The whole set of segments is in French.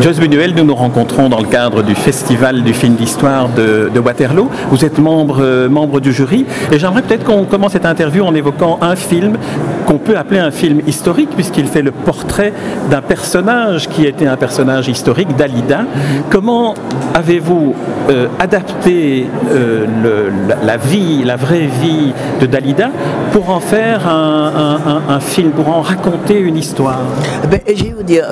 Joyce Buñuel, nous nous rencontrons dans le cadre du Festival du film d'histoire de, Waterloo. Vous êtes euh, membre du jury et j'aimerais peut-être qu'on commence cette interview en évoquant un film qu'on peut appeler un film historique puisqu'il fait le portrait d'un personnage qui était un personnage historique, Dalida. Comment avez-vous euh, adapté euh, la, vie, la vraie vie de Dalida pour en faire un, film, pour en raconter une histoire? Eh ben, Je vais vous dire,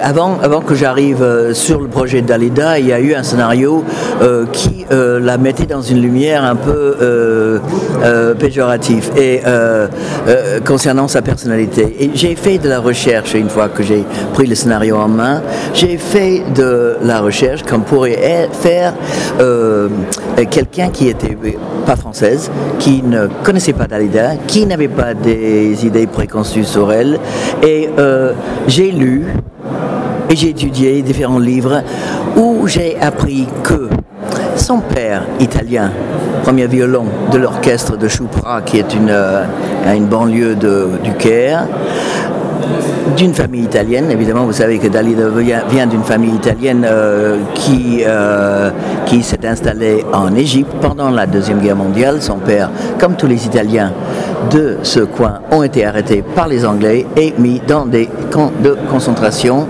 avant, avant que j'arrive sur le projet de Dalida, il y a eu un scénario qui la mettait dans une lumière un peu péjorative et concernant sa personnalité. Et j'ai fait de la recherche une fois que j'ai pris le scénario en main. J'ai fait de la recherche comme pourrait faire euh, quelqu'un qui était pas française, qui ne connaissait pas Dalida, qui n'avait pas des idées préconçues sur elle. Et euh, j'ai lu et j'ai étudié différents livres où j'ai appris que son père italien, premier violon de l'orchestre de Choupra, qui est une, euh, une banlieue du Caire, d'une famille italienne. Évidemment, vous savez que Dalida vient d'une famille italienne euh, qui, euh, qui s'est installée en Égypte pendant la Deuxième Guerre mondiale. Son père, comme tous les Italiens de ce coin, ont été arrêtés par les Anglais et mis dans des camps de concentration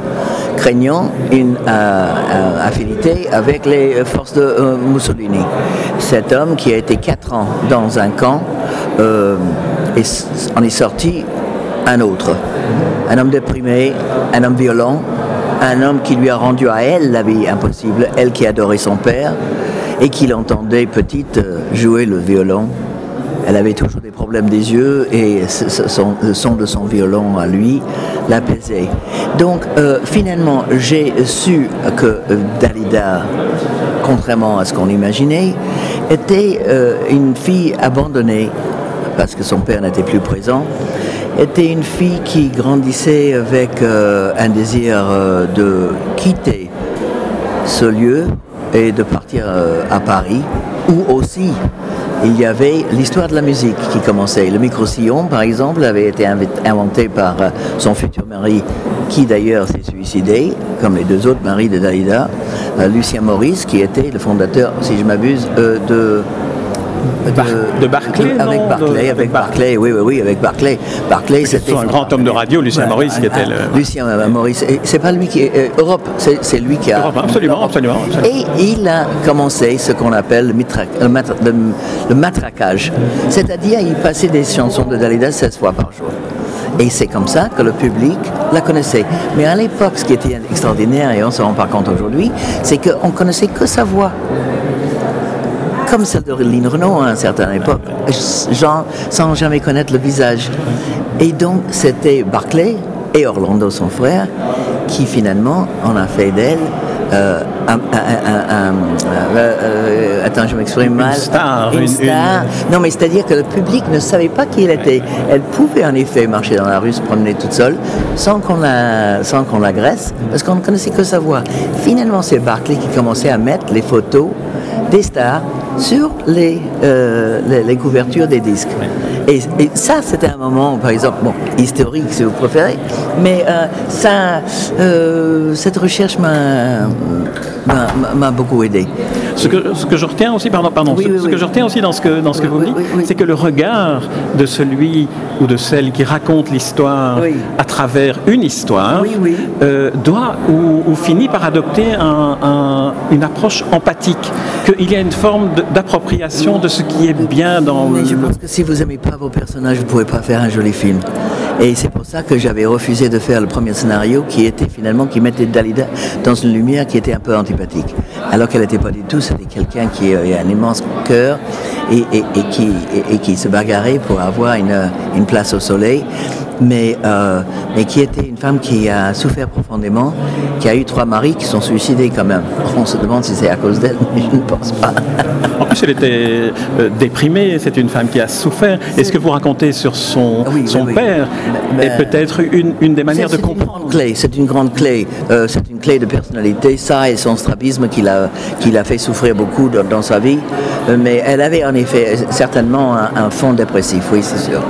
craignant une euh, euh, affinité avec les forces de euh, Mussolini. Cet homme qui a été quatre ans dans un camp, en est sorti un autre. Un homme déprimé, un homme violent, un homme qui lui a rendu à elle la vie impossible, elle qui adorait son père et qui l'entendait petite jouer le violon elle avait toujours des problèmes des yeux et le son de son violon à lui l'apaisait. Donc euh, finalement, j'ai su que euh, Dalida, contrairement à ce qu'on imaginait, était euh, une fille abandonnée parce que son père n'était plus présent, était une fille qui grandissait avec un désir de quitter ce lieu et de partir à Paris, ou aussi il y avait l'histoire de la musique qui commençait. Le micro-sillon, par exemple, avait été inventé par euh, son futur mari, qui d'ailleurs s'est suicidé, comme les deux autres maris de Dalida, euh, Lucien Maurice, qui était le fondateur, si je m'abuse, euh, de de, Barclay Avec Barclay, avec Barclay, oui, oui, oui, avec Barclay. Barclay, c'était un grand homme de radio, Lucien Maurice, qui était le... Lucien Maurice, c'est pas lui qui est... Euh, Europe, c'est lui qui a... Europe, absolument, absolument, Et il a commencé ce qu'on appelle le, le, matraquage. C'est-à-dire, il passait des chansons de Dalida 16 fois par jour. Et c'est comme ça que le public la connaissait. Mais à l'époque, ce qui était extraordinaire, et on ne se rend pas compte aujourd'hui, c'est qu'on connaissait que sa voix comme celle de Lynn Renault à une certaine époque, sans jamais connaître le visage. Et donc, c'était Barclay et Orlando, son frère, qui finalement en a fait d'elle euh, un, euh, euh, attends, je m'exprime mal. Une star. Une, star. Non, mais c'est-à-dire que le public ne savait pas qui elle était. Elle pouvait en effet marcher dans la rue, se promener toute seule, sans qu'on la, sans qu'on l'agresse, parce qu'on ne connaissait que sa voix. Finalement, c'est Barclay qui commençait à mettre les photos des stars sur les, euh, les, couvertures des disques. Et, ça, c'était un moment, par exemple, bon, historique si vous préférez, mais euh, ça, euh, cette recherche m'a m'a beaucoup aidé. Ce que, ce que, je retiens aussi, pardon, pardon ce, que je retiens aussi dans ce que, dans ce que vous dites, c'est que le regard de celui ou de celle qui raconte l'histoire à travers une histoire euh, doit ou, finit par adopter un, une approche empathique, qu'il y a une forme d'appropriation de, ce qui est bien dans. Mais je pense que si vous n'aimez pas vos personnages, vous ne pouvez pas faire un joli film. Et c'est pour ça que j'avais refusé de faire le premier scénario qui était finalement qui mettait Dalida dans une lumière qui était un peu antipathique. Alors qu'elle n'était pas du tout, c'était quelqu'un qui a un immense cœur et, qui, se bagarrait pour avoir une place au soleil mais, euh, mais qui était une femme qui a souffert profondément, qui a eu trois maris qui sont suicidés quand même. On se demande si c'est à cause d'elle, mais je ne pense pas. en plus, elle était euh, déprimée, c'est une femme qui a souffert. Et ce que vous racontez sur son, son père est peut-être une, une, des manières de comprendre. C'est une grande clé, euh, c'est une clé de personnalité, ça et son strabisme qui l'a a fait souffrir beaucoup dans, dans sa vie. mais elle avait en effet certainement un, un fond dépressif, oui, c'est sûr.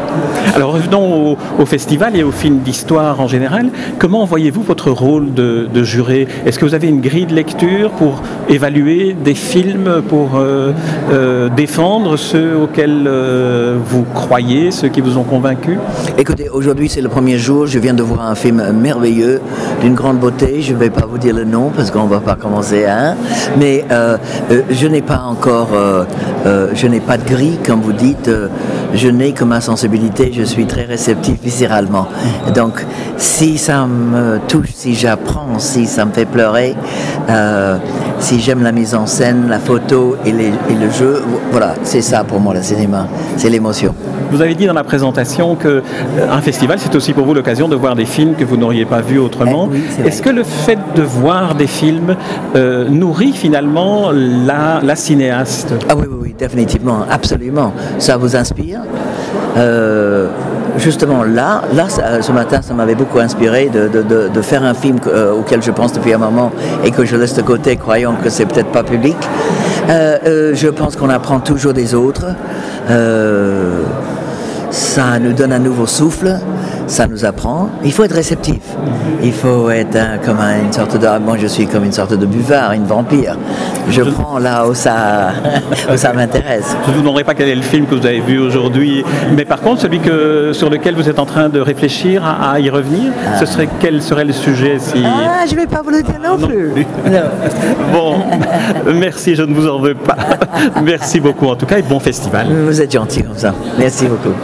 Alors revenons au, festival et au film d'histoire en général. Comment voyez-vous votre rôle de, juré? Est-ce que vous avez une grille de lecture pour évaluer des films, pour euh, euh, défendre ceux auxquels euh, vous croyez, ceux qui vous ont convaincu? Écoutez, aujourd'hui c'est le premier jour, je viens de voir un film merveilleux, d'une grande beauté, je ne vais pas vous dire le nom parce qu'on ne va pas commencer à un, mais je n'ai pas encore, je n'ai pas de grille comme vous dites, je n'ai que ma sensibilité, je suis très réceptif viscéralement. Donc, si ça me touche, si j'apprends, si ça me fait pleurer, euh, si j'aime la mise en scène, la photo et, le jeu, voilà, c'est ça pour moi le cinéma, c'est l'émotion. Vous avez dit dans la présentation qu'un euh, festival, c'est aussi pour vous l'occasion de voir des films que vous n'auriez pas vus autrement. Eh Est-ce que le fait de voir des films euh, nourrit finalement la, la cinéaste? Ah oui, oui, oui, définitivement, absolument. Ça vous inspire? Euh, justement là, ce matin, ça m'avait beaucoup inspiré de, faire un film euh, auquel je pense depuis un moment et que je laisse de côté, croyant que c'est peut-être pas public. Euh, je pense qu'on apprend toujours des autres. ça nous donne un nouveau souffle ça nous apprend. Il faut être réceptif. Il faut être comme une sorte de. Moi, je suis comme une sorte de buvard, une vampire. Je, prends là où ça, ça m'intéresse. Je ne vous demanderai pas quel est le film que vous avez vu aujourd'hui, mais par contre, celui que, sur lequel vous êtes en train de réfléchir à, y revenir, ce serait quel serait le sujet si... Ah, je ne vais pas vous le dire non, plus. bon, merci, je ne vous en veux pas. merci beaucoup en tout cas et bon festival. Vous êtes gentil comme ça. Merci beaucoup.